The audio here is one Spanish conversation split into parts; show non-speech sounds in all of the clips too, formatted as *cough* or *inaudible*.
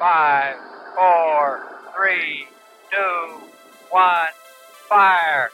Five, four, three, two, one, fire.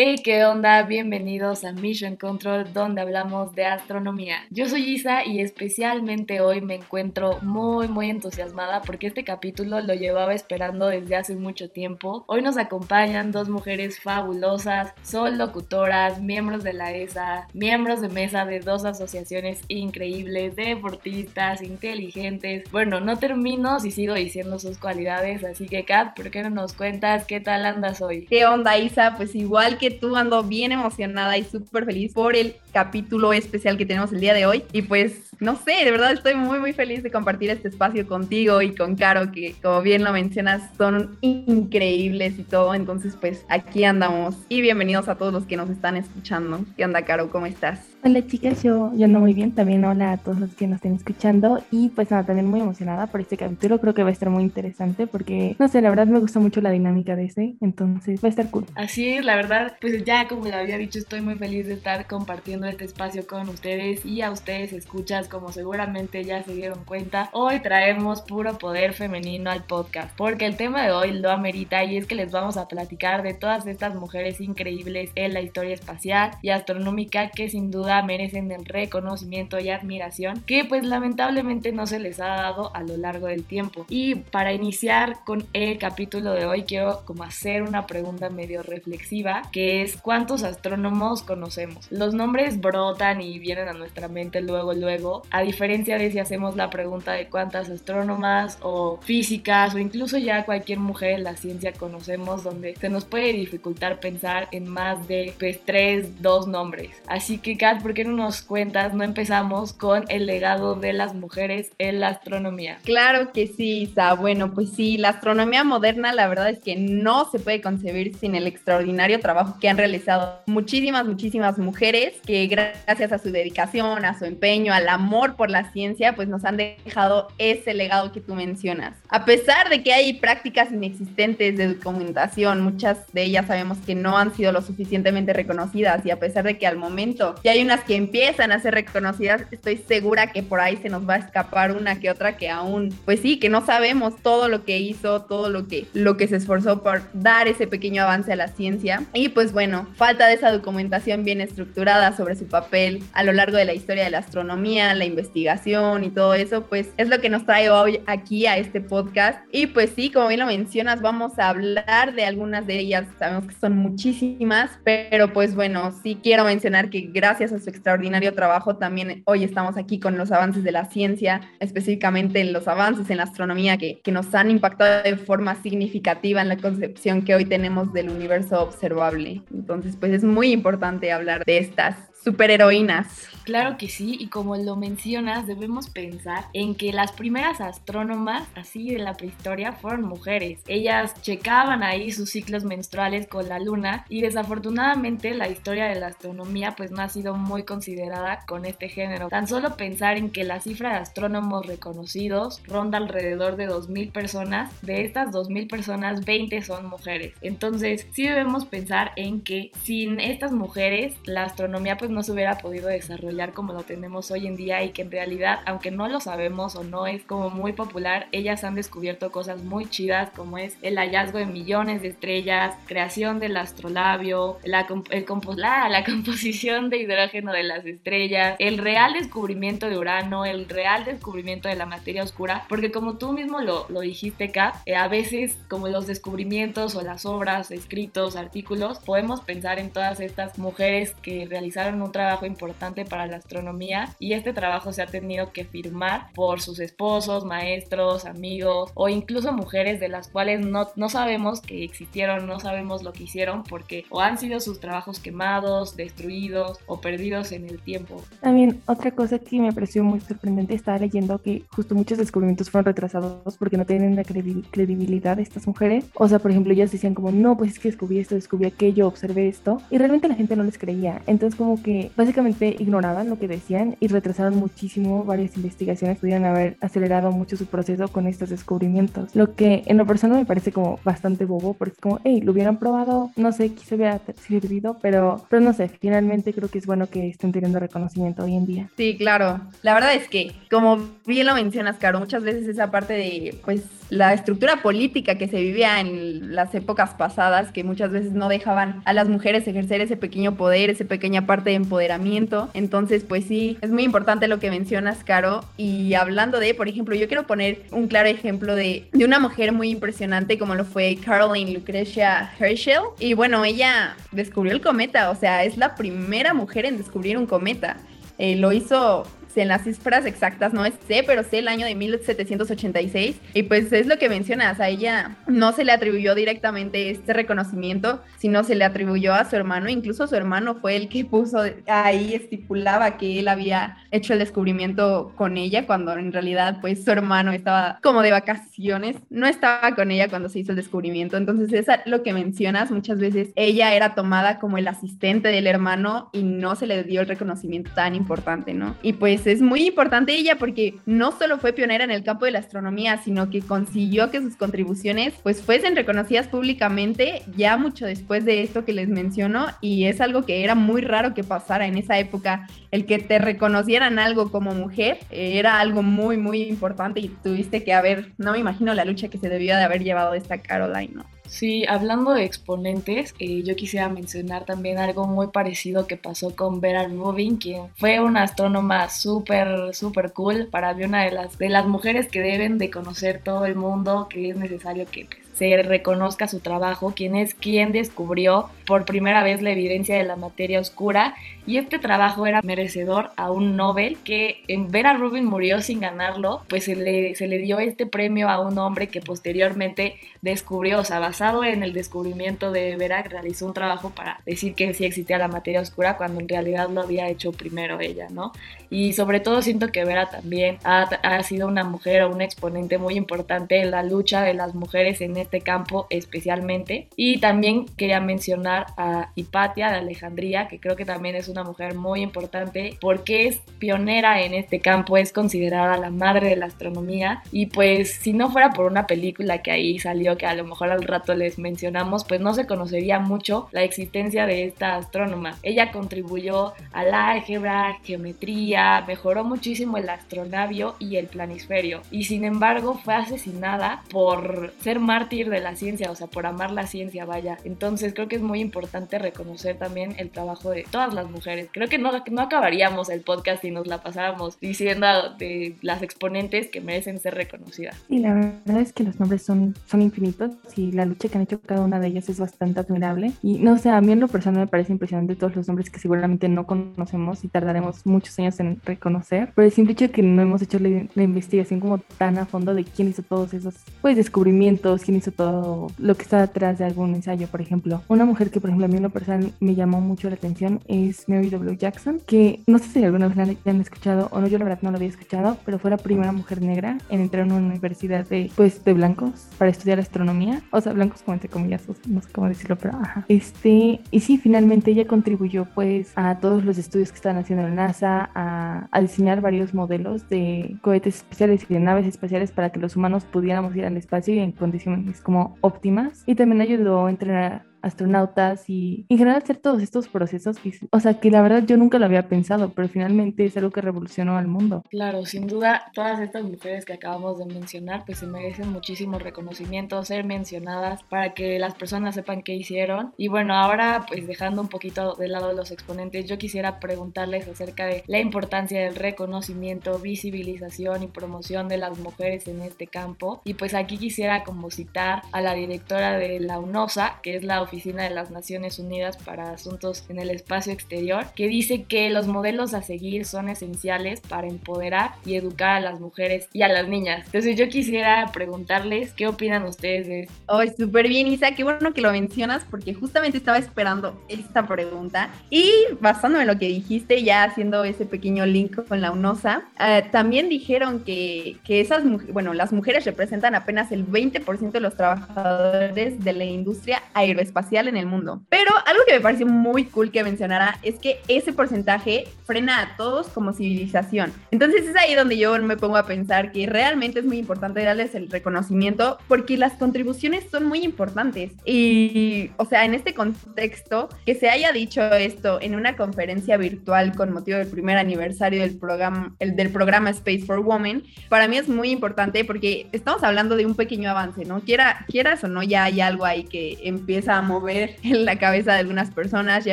Hey, ¿qué onda? Bienvenidos a Mission Control, donde hablamos de astronomía. Yo soy Isa y especialmente hoy me encuentro muy, muy entusiasmada porque este capítulo lo llevaba esperando desde hace mucho tiempo. Hoy nos acompañan dos mujeres fabulosas, son locutoras, miembros de la ESA, miembros de mesa de dos asociaciones increíbles, deportistas, inteligentes. Bueno, no termino si sigo diciendo sus cualidades, así que Kat, ¿por qué no nos cuentas qué tal andas hoy? ¿Qué onda, Isa? Pues igual que tú ando bien emocionada y súper feliz por el capítulo especial que tenemos el día de hoy. Y pues, no sé, de verdad estoy muy, muy feliz de compartir este espacio contigo y con Caro, que como bien lo mencionas, son increíbles y todo. Entonces, pues aquí andamos. Y bienvenidos a todos los que nos están escuchando. ¿Qué onda, Caro? ¿Cómo estás? Hola chicas, yo, yo ando muy bien, también hola a todos los que nos estén escuchando y pues nada, también muy emocionada por este capítulo, creo que va a estar muy interesante porque, no sé, la verdad me gusta mucho la dinámica de ese, entonces va a estar cool. Así es, la verdad, pues ya como le había dicho, estoy muy feliz de estar compartiendo este espacio con ustedes y a ustedes escuchas, como seguramente ya se dieron cuenta, hoy traemos puro poder femenino al podcast, porque el tema de hoy lo amerita y es que les vamos a platicar de todas estas mujeres increíbles en la historia espacial y astronómica que sin duda merecen el reconocimiento y admiración que pues lamentablemente no se les ha dado a lo largo del tiempo. Y para iniciar con el capítulo de hoy quiero como hacer una pregunta medio reflexiva que es ¿cuántos astrónomos conocemos? Los nombres brotan y vienen a nuestra mente luego luego, a diferencia de si hacemos la pregunta de cuántas astrónomas o físicas o incluso ya cualquier mujer en la ciencia conocemos donde se nos puede dificultar pensar en más de pues tres, dos nombres. Así que Kat, ¿por qué no nos cuentas, no empezamos con el legado de las mujeres en la astronomía? Claro que sí, Isa. Bueno, pues sí, la astronomía moderna la verdad es que no se puede concebir sin el extraordinario trabajo que han realizado muchísimas, muchísimas mujeres que gracias a su dedicación, a su empeño, al amor por la ciencia, pues nos han dejado ese legado que tú mencionas. A pesar de que hay prácticas inexistentes de documentación, muchas de ellas sabemos que no han sido lo suficientemente reconocidas y a pesar de que al momento ya hay unas que empiezan a ser reconocidas, estoy segura que por ahí se nos va a escapar una que otra que aún, pues sí, que no sabemos todo lo que hizo, todo lo que, lo que se esforzó por dar ese pequeño avance a la ciencia. Y pues bueno, falta de esa documentación bien estructurada sobre su papel a lo largo de la historia de la astronomía, la investigación y todo eso, pues es lo que nos trae hoy aquí a este podcast. Y pues sí, como bien lo mencionas, vamos a hablar de algunas de ellas, sabemos que son muchísimas, pero pues bueno, sí quiero mencionar que gracias a su extraordinario trabajo también hoy estamos aquí con los avances de la ciencia, específicamente los avances en la astronomía que, que nos han impactado de forma significativa en la concepción que hoy tenemos del universo observable. Entonces, pues es muy importante hablar de estas superheroínas. Claro que sí, y como lo mencionas, debemos pensar en que las primeras astrónomas, así de la prehistoria, fueron mujeres. Ellas checaban ahí sus ciclos menstruales con la luna y desafortunadamente la historia de la astronomía pues no ha sido muy considerada con este género. Tan solo pensar en que la cifra de astrónomos reconocidos ronda alrededor de 2.000 personas, de estas 2.000 personas 20 son mujeres. Entonces sí debemos pensar en que sin estas mujeres la astronomía pues no se hubiera podido desarrollar como lo tenemos hoy en día y que en realidad, aunque no lo sabemos o no es como muy popular, ellas han descubierto cosas muy chidas como es el hallazgo de millones de estrellas, creación del astrolabio, la, el la, la *laughs* composición de hidrógeno de las estrellas, el real descubrimiento de Urano, el real descubrimiento de la materia oscura, porque como tú mismo lo, lo dijiste, Kat, eh, a veces como los descubrimientos o las obras, escritos, artículos, podemos pensar en todas estas mujeres que realizaron un trabajo importante para la astronomía y este trabajo se ha tenido que firmar por sus esposos, maestros, amigos o incluso mujeres de las cuales no, no sabemos que existieron, no sabemos lo que hicieron porque o han sido sus trabajos quemados, destruidos o perdidos en el tiempo. También otra cosa que me pareció muy sorprendente, estaba leyendo que justo muchos descubrimientos fueron retrasados porque no tienen la credibilidad de estas mujeres. O sea, por ejemplo, ellas decían como, no, pues es que descubrí esto, descubrí aquello, observé esto y realmente la gente no les creía. Entonces como que básicamente ignoraban lo que decían y retrasaron muchísimo varias investigaciones, pudieron haber acelerado mucho su proceso con estos descubrimientos. Lo que en lo personal me parece como bastante bobo, porque es como, hey, lo hubieran probado, no sé, quizá hubiera servido, pero, pero no sé, finalmente creo que es bueno que estén teniendo reconocimiento hoy en día. Sí, claro. La verdad es que, como bien lo mencionas, Caro, muchas veces esa parte de, pues, la estructura política que se vivía en las épocas pasadas, que muchas veces no dejaban a las mujeres ejercer ese pequeño poder, esa pequeña parte de empoderamiento. Entonces, pues sí, es muy importante lo que mencionas, Caro. Y hablando de, por ejemplo, yo quiero poner un claro ejemplo de, de una mujer muy impresionante como lo fue Caroline Lucretia Herschel. Y bueno, ella descubrió el cometa, o sea, es la primera mujer en descubrir un cometa. Eh, lo hizo en las cifras exactas no sé, pero sé el año de 1786 y pues es lo que mencionas, a ella no se le atribuyó directamente este reconocimiento, sino se le atribuyó a su hermano, incluso su hermano fue el que puso ahí, estipulaba que él había hecho el descubrimiento con ella cuando en realidad pues su hermano estaba como de vacaciones, no estaba con ella cuando se hizo el descubrimiento, entonces es lo que mencionas, muchas veces ella era tomada como el asistente del hermano y no se le dio el reconocimiento tan importante, ¿no? Y pues es muy importante ella porque no solo fue pionera en el campo de la astronomía, sino que consiguió que sus contribuciones pues fuesen reconocidas públicamente ya mucho después de esto que les menciono y es algo que era muy raro que pasara en esa época, el que te reconocieran algo como mujer eh, era algo muy muy importante y tuviste que haber, no me imagino la lucha que se debió de haber llevado esta Caroline, ¿no? Sí, hablando de exponentes, eh, yo quisiera mencionar también algo muy parecido que pasó con Vera Rubin, quien fue una astrónoma súper, súper cool, para mí una de las, de las mujeres que deben de conocer todo el mundo, que es necesario que pues, se reconozca su trabajo, quien es quien descubrió por primera vez la evidencia de la materia oscura y este trabajo era merecedor a un Nobel que en Rubin murió sin ganarlo, pues se le, se le dio este premio a un hombre que posteriormente descubrió, o sea, basado en el descubrimiento de Vera, realizó un trabajo para decir que sí existía la materia oscura cuando en realidad lo había hecho primero ella, ¿no? Y sobre todo siento que Vera también ha, ha sido una mujer o un exponente muy importante en la lucha de las mujeres en este campo especialmente. Y también quería mencionar a Hipatia de Alejandría, que creo que también es una mujer muy importante porque es pionera en este campo, es considerada la madre de la astronomía y pues si no fuera por una película que ahí salió que a lo mejor al rato les mencionamos, pues no se conocería mucho la existencia de esta astrónoma. Ella contribuyó al álgebra, geometría, mejoró muchísimo el astronavio y el planisferio y sin embargo fue asesinada por ser mártir de la ciencia, o sea, por amar la ciencia, vaya. Entonces creo que es muy importante reconocer también el trabajo de todas las mujeres Creo que no, no acabaríamos el podcast si nos la pasáramos diciendo de las exponentes que merecen ser reconocidas. Y la verdad es que los nombres son, son infinitos y la lucha que han hecho cada una de ellas es bastante admirable. Y no sé, a mí en lo personal me parece impresionante todos los nombres que seguramente no conocemos y tardaremos muchos años en reconocer. Pero el simple hecho de que no hemos hecho la, la investigación como tan a fondo de quién hizo todos esos pues descubrimientos, quién hizo todo lo que está detrás de algún ensayo, por ejemplo. Una mujer que, por ejemplo, a mí lo personal me llamó mucho la atención es Mary W. Jackson, que no sé si alguna vez la han escuchado o no, yo la verdad no lo había escuchado, pero fue la primera mujer negra en entrar en una universidad de, pues, de blancos para estudiar astronomía, o sea, blancos como entre comillas, no sé cómo decirlo, pero ajá. Este, y sí, finalmente ella contribuyó pues a todos los estudios que estaban haciendo en NASA, a, a diseñar varios modelos de cohetes especiales y de naves espaciales para que los humanos pudiéramos ir al espacio y en condiciones como óptimas. Y también ayudó a entrenar astronautas y en general hacer todos estos procesos, o sea, que la verdad yo nunca lo había pensado, pero finalmente es algo que revolucionó al mundo. Claro, sin duda, todas estas mujeres que acabamos de mencionar, pues se merecen muchísimo reconocimiento, ser mencionadas para que las personas sepan qué hicieron. Y bueno, ahora pues dejando un poquito de lado los exponentes, yo quisiera preguntarles acerca de la importancia del reconocimiento, visibilización y promoción de las mujeres en este campo. Y pues aquí quisiera como citar a la directora de la UNOSA, que es la Oficina de las Naciones Unidas para Asuntos en el Espacio Exterior, que dice que los modelos a seguir son esenciales para empoderar y educar a las mujeres y a las niñas. Entonces yo quisiera preguntarles qué opinan ustedes de esto. Oh, súper bien, Isa, qué bueno que lo mencionas porque justamente estaba esperando esta pregunta y basándome en lo que dijiste, ya haciendo ese pequeño link con la UNOSA, eh, también dijeron que, que esas bueno, las mujeres representan apenas el 20% de los trabajadores de la industria aeroespacial espacial en el mundo. Pero algo que me pareció muy cool que mencionara es que ese porcentaje frena a todos como civilización. Entonces es ahí donde yo me pongo a pensar que realmente es muy importante darles el reconocimiento porque las contribuciones son muy importantes. Y, o sea, en este contexto, que se haya dicho esto en una conferencia virtual con motivo del primer aniversario del programa, el, del programa Space for Women, para mí es muy importante porque estamos hablando de un pequeño avance, ¿no? Quiera, quieras o no, ya hay algo ahí que empieza a mover en la cabeza de algunas personas, ya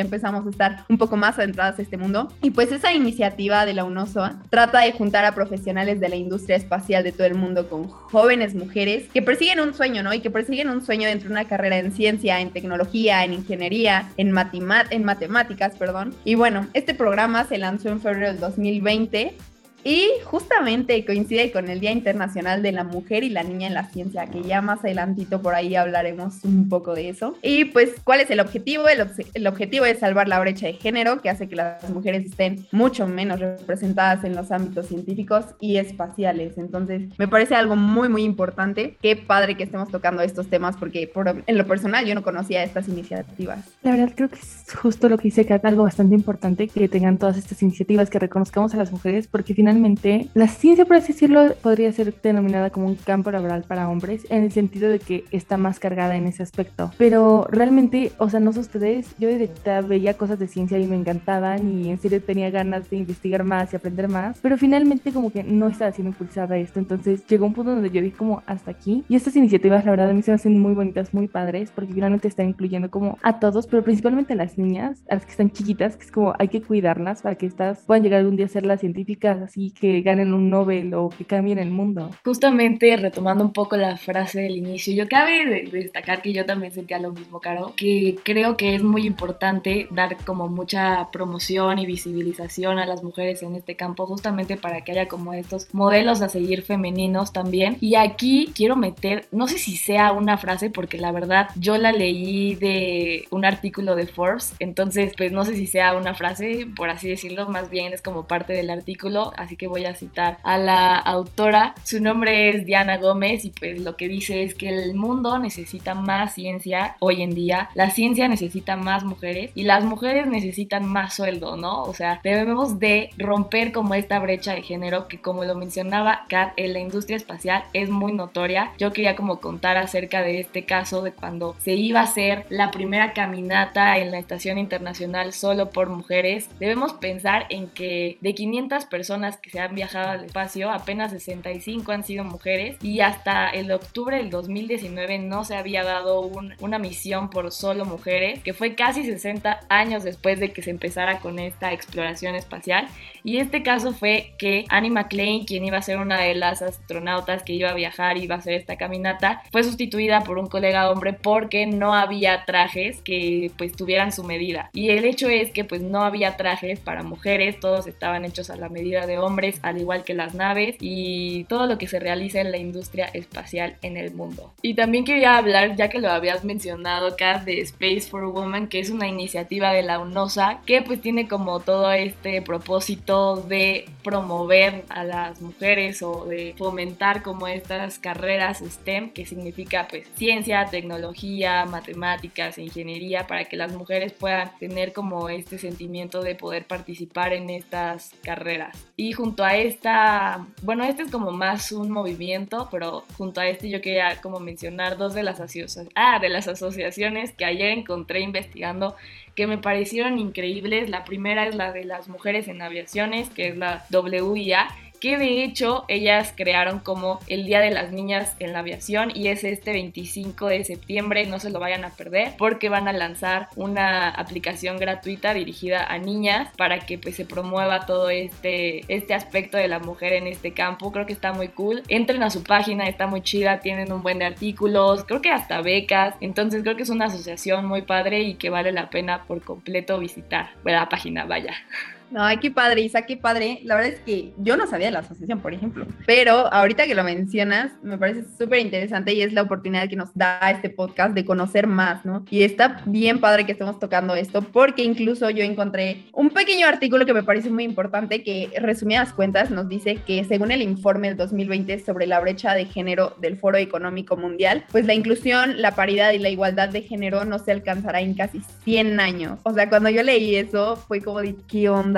empezamos a estar un poco más adentradas a este mundo. Y pues esa iniciativa de la UNOSOA trata de juntar a profesionales de la industria espacial de todo el mundo con jóvenes mujeres que persiguen un sueño, ¿no? Y que persiguen un sueño dentro de una carrera en ciencia, en tecnología, en ingeniería, en, en matemáticas, perdón. Y bueno, este programa se lanzó en febrero del 2020 y justamente coincide con el Día Internacional de la Mujer y la Niña en la Ciencia, que ya más adelantito por ahí hablaremos un poco de eso. Y pues, ¿cuál es el objetivo? El, objetivo es salvar la brecha de género, que hace que las mujeres estén mucho menos representadas en los ámbitos científicos y espaciales. Entonces, me parece algo muy, muy importante. Qué padre que estemos tocando estos temas, porque en lo personal yo no conocía estas iniciativas. La verdad, creo que es justo lo que dice Kat, algo bastante importante que tengan todas estas iniciativas, que reconozcamos a las mujeres, porque finalmente la ciencia, por así decirlo, podría ser denominada como un campo laboral para hombres, en el sentido de que está más cargada en ese aspecto. Pero realmente, o sea, no sé ustedes, yo de veía cosas de ciencia y me encantaban y en serio tenía ganas de investigar más y aprender más, pero finalmente como que no estaba siendo impulsada esto. Entonces llegó un punto donde yo dije como hasta aquí. Y estas iniciativas, la verdad, a mí se me hacen muy bonitas, muy padres, porque finalmente están incluyendo como a todos, pero principalmente a las niñas, a las que están chiquitas, que es como hay que cuidarlas para que estas puedan llegar algún día a ser las científicas así que ganen un Nobel o que cambien el mundo. Justamente retomando un poco la frase del inicio, yo cabe de destacar que yo también sentía lo mismo, Caro, que creo que es muy importante dar como mucha promoción y visibilización a las mujeres en este campo, justamente para que haya como estos modelos a seguir femeninos también. Y aquí quiero meter, no sé si sea una frase, porque la verdad yo la leí de un artículo de Forbes, entonces pues no sé si sea una frase, por así decirlo, más bien es como parte del artículo, así que voy a citar a la autora. Su nombre es Diana Gómez y pues lo que dice es que el mundo necesita más ciencia hoy en día, la ciencia necesita más mujeres y las mujeres necesitan más sueldo, ¿no? O sea, debemos de romper como esta brecha de género que como lo mencionaba Kat, en la industria espacial es muy notoria. Yo quería como contar acerca de este caso de cuando se iba a hacer la primera caminata en la estación internacional solo por mujeres. Debemos pensar en que de 500 personas que se han viajado al espacio, apenas 65 han sido mujeres y hasta el octubre del 2019 no se había dado una misión por solo mujeres, que fue casi 60 años después de que se empezara con esta exploración espacial. Y este caso fue que Annie McLean, quien iba a ser una de las astronautas que iba a viajar y iba a hacer esta caminata, fue sustituida por un colega hombre porque no había trajes que pues tuvieran su medida. Y el hecho es que pues no había trajes para mujeres, todos estaban hechos a la medida de hombres al igual que las naves y todo lo que se realiza en la industria espacial en el mundo. Y también quería hablar, ya que lo habías mencionado acá, de Space for Women, que es una iniciativa de la UNOSA que pues tiene como todo este propósito de promover a las mujeres o de fomentar como estas carreras STEM, que significa pues ciencia, tecnología, matemáticas, ingeniería, para que las mujeres puedan tener como este sentimiento de poder participar en estas carreras. Y junto a esta, bueno, este es como más un movimiento, pero junto a este yo quería como mencionar dos de las, ah, de las asociaciones que ayer encontré investigando que me parecieron increíbles. La primera es la de las mujeres en aviaciones, que es la WIA, que de hecho ellas crearon como el Día de las Niñas en la Aviación y es este 25 de septiembre, no se lo vayan a perder porque van a lanzar una aplicación gratuita dirigida a niñas para que pues se promueva todo este, este aspecto de la mujer en este campo, creo que está muy cool, entren a su página, está muy chida, tienen un buen de artículos, creo que hasta becas, entonces creo que es una asociación muy padre y que vale la pena por completo visitar, la página, vaya. No, qué padre, Isa, qué padre. La verdad es que yo no sabía de la asociación, por ejemplo, pero ahorita que lo mencionas, me parece súper interesante y es la oportunidad que nos da este podcast de conocer más, ¿no? Y está bien padre que estemos tocando esto porque incluso yo encontré un pequeño artículo que me parece muy importante que resumidas cuentas nos dice que según el informe del 2020 sobre la brecha de género del Foro Económico Mundial, pues la inclusión, la paridad y la igualdad de género no se alcanzará en casi 100 años. O sea, cuando yo leí eso fue como de qué onda,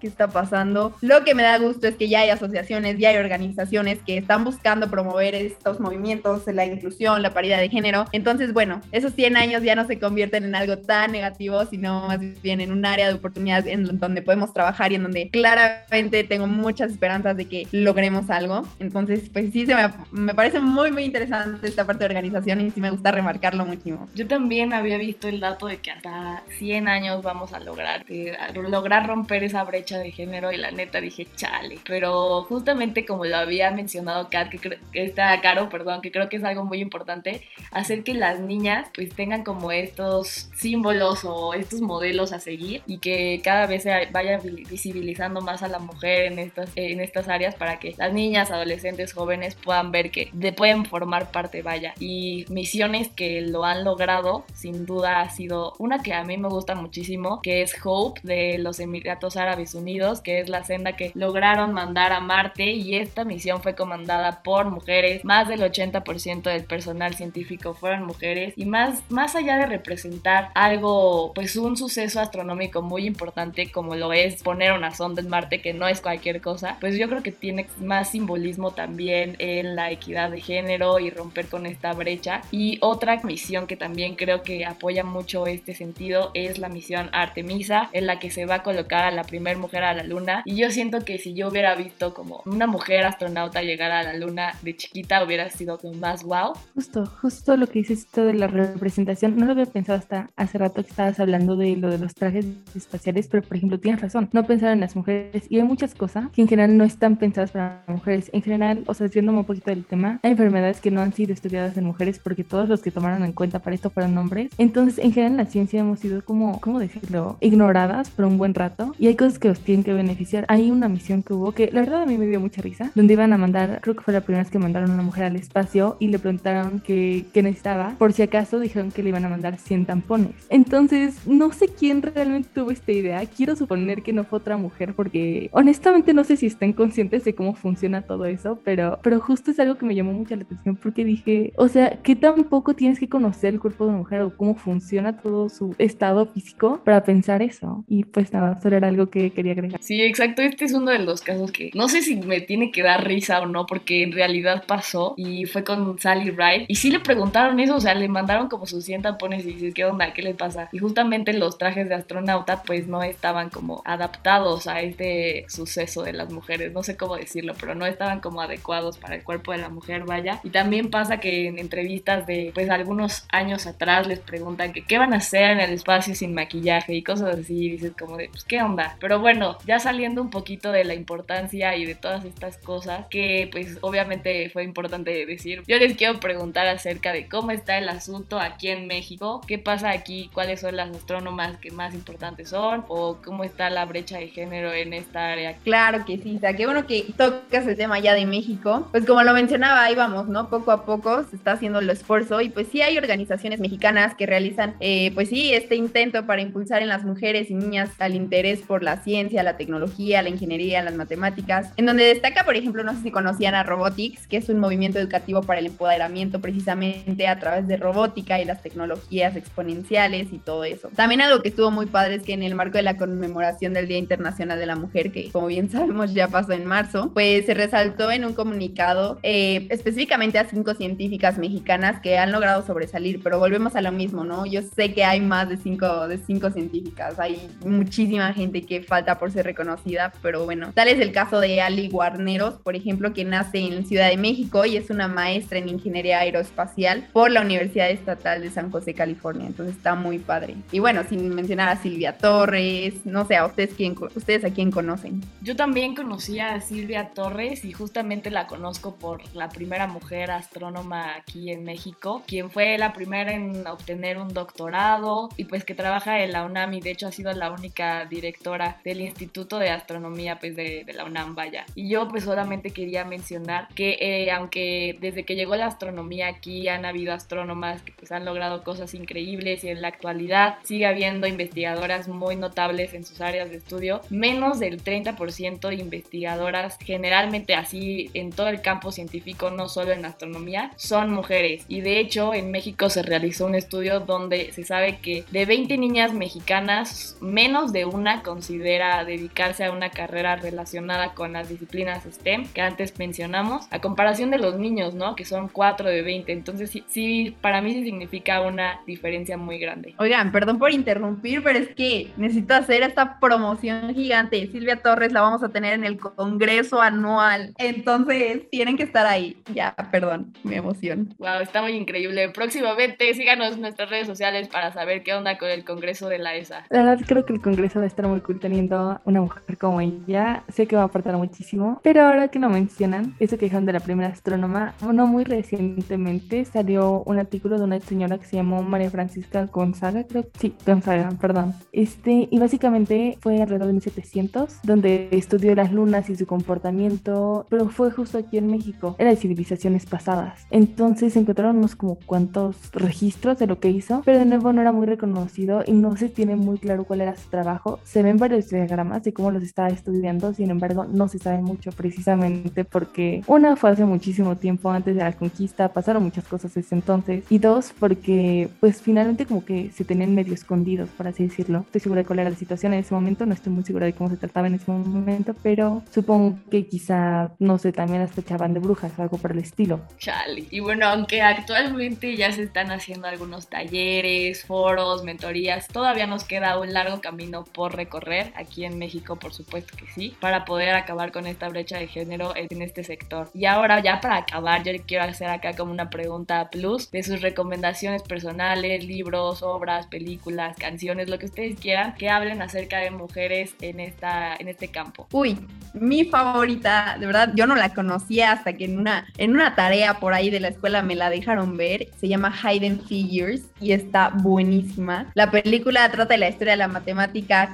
qué está pasando. Lo que me da gusto es que ya hay asociaciones, ya hay organizaciones que están buscando promover estos movimientos, la inclusión, la paridad de género. Entonces, bueno, esos 100 años ya no se convierten en algo tan negativo, sino más bien en un área de oportunidad en donde podemos trabajar y en donde claramente tengo muchas esperanzas de que logremos algo. Entonces, pues sí, se me, me parece muy, muy interesante esta parte de organización y sí me gusta remarcarlo muchísimo. Yo también había visto el dato de que hasta 100 años vamos a lograr, eh, lograr romper esa brecha de género y la neta dije, chale. Pero justamente como lo había mencionado Kat, que, está Caro, perdón, que creo que es algo muy importante, hacer que las niñas pues tengan como estos símbolos o estos modelos a seguir y que cada vez se vaya visibilizando más a la mujer en estas, en estas áreas para que las niñas, adolescentes, jóvenes puedan ver que de, pueden formar parte, vaya. Y misiones que lo han logrado, sin duda ha sido una que a mí me gusta muchísimo, que es Hope de los Emiratos Árabes Unidos, que es la senda que lograron mandar a Marte y esta misión fue comandada por mujeres, más del 80% del personal científico fueron mujeres y más, más allá de representar algo, pues un suceso astronómico muy importante como lo es poner una sonda en Marte, que no es cualquier cosa, pues yo creo que tiene más simbolismo también en la equidad de género y romper con esta brecha. Y otra misión que también creo que apoya mucho este sentido es la misión Artemisa, en la que se va a colocar a la primera mujer a la luna. Y yo siento que si yo hubiera visto como una mujer astronauta llegar a la luna de chiquita, hubiera sido como más wow. Justo, justo lo que dices esto de la representación, no lo había pensado hasta hace rato que estabas hablando de lo de los trajes espaciales, pero por ejemplo tienes razón, no pensar en las mujeres y hay muchas cosas que en general no están pensadas para mujeres. En general, o sea, desviándome un poquito del tema, hay enfermedades que no han sido estudiadas en mujeres porque todos los que tomaron en cuenta para esto fueron hombres. Entonces, en general en la ciencia hemos sido como, ¿cómo decirlo? Ignoradas por un buen rato y hay cosas que os tienen que beneficiar. Hay una misión que hubo que la verdad a mí me dio mucha risa, donde iban a mandar, creo que fue la primera vez que mandaron a una mujer al espacio y le preguntaron qué, qué necesitaba. Por si acaso dijeron que le iban a mandar 100 tampones. Entonces, no sé quién realmente tuvo esta idea. Quiero suponer que no fue otra mujer porque honestamente no sé si están conscientes de cómo funciona todo eso, pero, pero justo es algo que me llamó mucho la atención porque dije, o sea, que tampoco tienes que conocer el cuerpo de una mujer o cómo funciona todo su estado físico para pensar eso. Y pues nada, solo era algo que quería agregar. Sí, exacto. Este es uno de los casos que no sé si me tiene que dar risa o no, porque en realidad pasó y fue con Sally Ride. Y sí le preguntaron eso, o sea, le mandaron como sus 100 tampones y dices, ¿qué onda? ¿Qué le pasa? Y justamente los trajes de astronauta pues no estaban como adaptados a este suceso de las mujeres. No sé cómo decirlo, pero no estaban como adecuados para el cuerpo de la mujer, vaya. Y también pasa que en entrevistas de pues algunos años atrás les preguntan que qué van a hacer en el espacio sin maquillaje y cosas así. Dices como de, pues qué onda. Pero bueno, ya saliendo un poquito de la importancia y de todas estas cosas que pues obviamente fue importante decir, yo les quiero preguntar acerca de cómo está el asunto aquí en México, qué pasa aquí, cuáles son las astrónomas que más importantes son o cómo está la brecha de género en esta área. Claro que sí, qué bueno que tocas el tema ya de México. Pues como lo mencionaba, ahí vamos, ¿no? Poco a poco se está haciendo el esfuerzo y pues sí hay organizaciones mexicanas que realizan, eh, pues sí, este intento para impulsar en las mujeres y niñas al interés por la ciencia, la tecnología, la ingeniería, las matemáticas, en donde destaca, por ejemplo, no sé si conocían a Robotics, que es un movimiento educativo para el empoderamiento precisamente a través de robótica y las tecnologías exponenciales y todo eso. También algo que estuvo muy padre es que en el marco de la conmemoración del Día Internacional de la Mujer, que como bien *laughs* sabemos ya pasó en marzo, pues se resaltó en un comunicado eh, específicamente a cinco científicas mexicanas que han logrado sobresalir, pero volvemos a lo mismo, ¿no? Yo sé que hay más de cinco, de cinco científicas, hay muchísima gente que falta por ser reconocida, pero bueno, tal es el caso de Ali Guarneros, por ejemplo, que nace en Ciudad de México y es una maestra en ingeniería aeroespacial por la Universidad Estatal de San José, California, entonces está muy padre. Y bueno, sin mencionar a Silvia Torres, no sé, a ustedes, quién, ustedes a quién conocen. Yo también conocí a Silvia Torres y justamente la conozco por la primera mujer astrónoma aquí en México, quien fue la primera en obtener un doctorado y pues que trabaja en la UNAM y de hecho ha sido la única directora directora del Instituto de Astronomía pues de, de la UNAM, vaya. Y yo pues solamente quería mencionar que eh, aunque desde que llegó la astronomía aquí han habido astrónomas que pues han logrado cosas increíbles y en la actualidad sigue habiendo investigadoras muy notables en sus áreas de estudio, menos del 30% de investigadoras generalmente así en todo el campo científico, no solo en astronomía, son mujeres. Y de hecho en México se realizó un estudio donde se sabe que de 20 niñas mexicanas, menos de una considera dedicarse a una carrera relacionada con las disciplinas STEM que antes mencionamos, a comparación de los niños, ¿no? Que son 4 de 20. Entonces sí, sí, para mí sí significa una diferencia muy grande. Oigan, perdón por interrumpir, pero es que necesito hacer esta promoción gigante. Silvia Torres la vamos a tener en el Congreso anual. Entonces tienen que estar ahí. Ya, perdón, mi emoción. Wow, está muy increíble. Próximamente síganos en nuestras redes sociales para saber qué onda con el Congreso de la ESA. La verdad creo que el Congreso va a estar muy cool teniendo una mujer como ella. Sé que va a aportar muchísimo, pero ahora que lo mencionan, eso que dijeron de la primera astrónoma, no muy recientemente salió un artículo de una señora que se llamó María Francisca Gonzaga, creo sí, Gonzaga, perdón. Este, y básicamente fue alrededor de 1700, donde estudió las lunas y su comportamiento, pero fue justo aquí en México, era de civilizaciones pasadas. Entonces encontraron unos como cuantos registros de lo que hizo, pero de nuevo no era muy reconocido y no se tiene muy claro cuál era su trabajo. Se ven varios diagramas de cómo los estaba estudiando, sin embargo no se sabe mucho precisamente porque una fue hace muchísimo tiempo antes de la conquista, pasaron muchas cosas desde entonces, y dos porque pues finalmente como que se tenían medio escondidos, por así decirlo. Estoy segura de cuál era la situación en ese momento, no estoy muy segura de cómo se trataba en ese momento, pero supongo que quizá, no sé, también hasta echaban de brujas o algo por el estilo. Chale. Y bueno, aunque actualmente ya se están haciendo algunos talleres, foros, mentorías, todavía nos queda un largo camino por recorrer aquí en México, por supuesto que sí, para poder acabar con esta brecha de género en este sector. Y ahora ya para acabar, yo quiero hacer acá como una pregunta plus de sus recomendaciones personales, libros, obras, películas, canciones, lo que ustedes quieran, que hablen acerca de mujeres en, esta, en este campo. Uy, mi favorita, de verdad, yo no la conocía hasta que en una, en una tarea por ahí de la escuela me la dejaron ver. Se llama Hidden Figures y está buenísima. La película trata de la historia de la matemática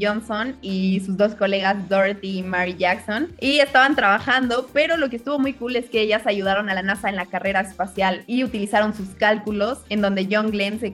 Johnson y sus dos colegas Dorothy y Mary Jackson. Y estaban trabajando, pero lo que estuvo muy cool es que ellas ayudaron a la NASA en la carrera espacial y utilizaron sus cálculos en donde John Glenn se,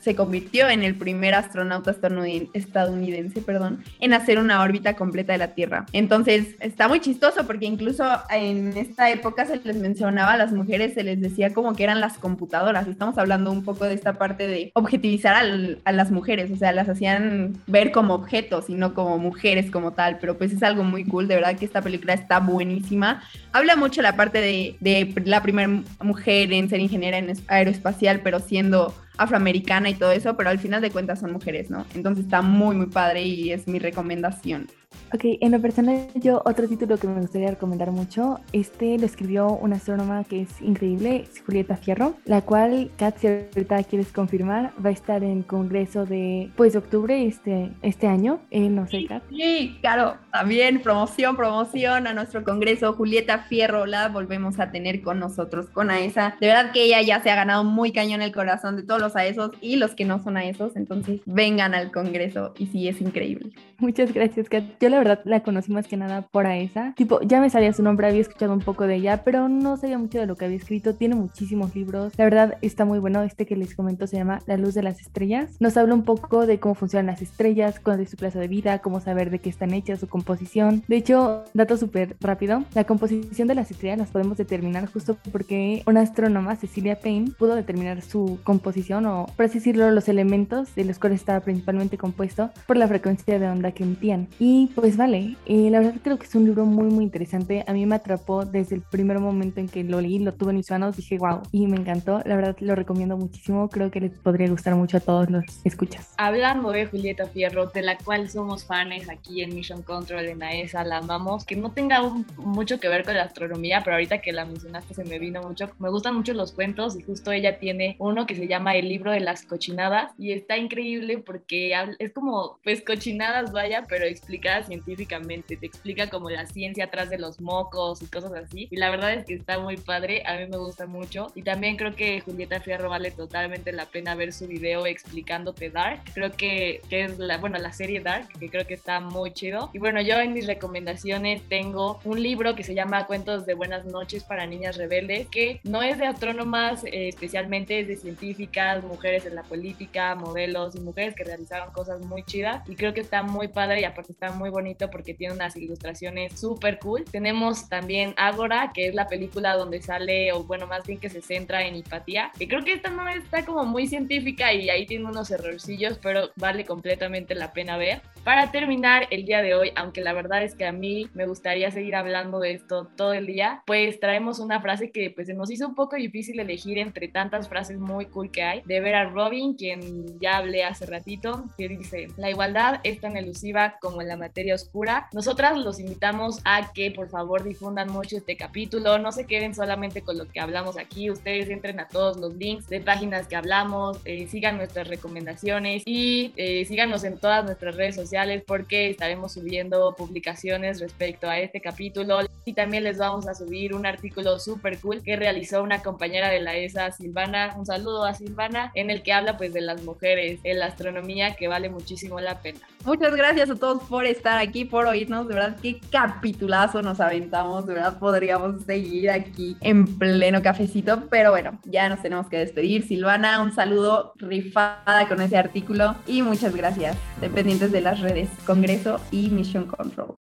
se convirtió en el primer astronauta estadounidense perdón, en hacer una órbita completa de la Tierra. Entonces está muy chistoso porque incluso en esta época se les mencionaba a las mujeres, se les decía como que eran las computadoras. Estamos hablando un poco de esta parte de objetivizar a las mujeres, o sea, las hacían ver como objetos y no como mujeres como tal, pero pues es algo muy cool, de verdad que esta película está buenísima. Habla mucho la parte de, de la primera mujer en ser ingeniera en aeroespacial, pero siendo afroamericana y todo eso, pero al final de cuentas son mujeres, ¿no? Entonces está muy, muy padre y es mi recomendación. Ok, en lo personal yo otro título que me gustaría recomendar mucho, este lo escribió una astrónoma que es increíble, Julieta Fierro, la cual, Kat, si ahorita quieres confirmar, va a estar en congreso de, pues, octubre este, este año, eh, no sé, Kat. Sí, claro, también promoción, promoción a nuestro congreso, Julieta Fierro, la volvemos a tener con nosotros, con AESA. De verdad que ella ya se ha ganado muy cañón el corazón de todos los AESOS y los que no son AESOS, entonces vengan al congreso y sí, es increíble. Muchas gracias, Kat. Yo la verdad la conocí más que nada por esa. Tipo, ya me sabía su nombre, había escuchado un poco de ella, pero no sabía mucho de lo que había escrito. Tiene muchísimos libros. La verdad está muy bueno. Este que les comento se llama La luz de las estrellas. Nos habla un poco de cómo funcionan las estrellas, cuál es su plazo de vida, cómo saber de qué están hechas, su composición. De hecho, dato súper rápido, la composición de las estrellas las podemos determinar justo porque una astrónoma, Cecilia Payne, pudo determinar su composición o, por así decirlo, los elementos de los cuales estaba principalmente compuesto por la frecuencia de onda que emitían. Y pues vale, eh, la verdad creo que es un libro muy muy interesante. A mí me atrapó desde el primer momento en que lo leí, lo tuve en mis manos, dije wow, y me encantó. La verdad lo recomiendo muchísimo. Creo que les podría gustar mucho a todos los escuchas. Hablando de Julieta Fierro, de la cual somos fans aquí en Mission Control en AESA, la amamos, que no tenga mucho que ver con la astronomía, pero ahorita que la mencionaste se me vino mucho. Me gustan mucho los cuentos y justo ella tiene uno que se llama El libro de las cochinadas y está increíble porque es como, pues cochinadas vaya, pero explicada científicamente, te explica como la ciencia atrás de los mocos y cosas así. Y la verdad es que está muy padre, a mí me gusta mucho. Y también creo que Julieta Fierro vale totalmente la pena ver su video explicándote Dark. Creo que, que es la, bueno, la serie Dark, que creo que está muy chido. Y bueno, yo en mis recomendaciones tengo un libro que se llama Cuentos de Buenas noches para niñas rebeldes, que no es de astrónomas eh, especialmente, es de científicas, mujeres en la política, modelos y mujeres que realizaron cosas muy chidas. Y creo que está muy padre y aparte está muy bonito porque tiene unas ilustraciones súper cool. Tenemos también Ágora, que es la película donde sale, o bueno, más bien que se centra en hipatía. Y creo que esta no está como muy científica y ahí tiene unos errorcillos, pero vale completamente la pena ver. Para terminar el día de hoy, aunque la verdad es que a mí me gustaría seguir hablando de esto todo el día, pues traemos una frase que pues se nos hizo un poco difícil elegir entre tantas frases muy cool que hay, de ver a Robin, quien ya hablé hace ratito, que dice, la igualdad es tan elusiva como la materia oscura. Nosotras los invitamos a que por favor difundan mucho este capítulo, no se queden solamente con lo que hablamos aquí, ustedes entren a todos los links de páginas que hablamos, eh, sigan nuestras recomendaciones y eh, síganos en todas nuestras redes sociales porque estaremos subiendo publicaciones respecto a este capítulo y también les vamos a subir un artículo súper cool que realizó una compañera de la ESA, Silvana. Un saludo a Silvana, en el que habla pues de las mujeres en la astronomía que vale muchísimo la pena. Muchas gracias a todos por estar aquí, por oírnos. De verdad, qué capitulazo nos aventamos. De verdad, podríamos seguir aquí en pleno cafecito. Pero bueno, ya nos tenemos que despedir. Silvana, un saludo rifada con ese artículo y muchas gracias. Dependientes de las redes Congreso y Mission Control.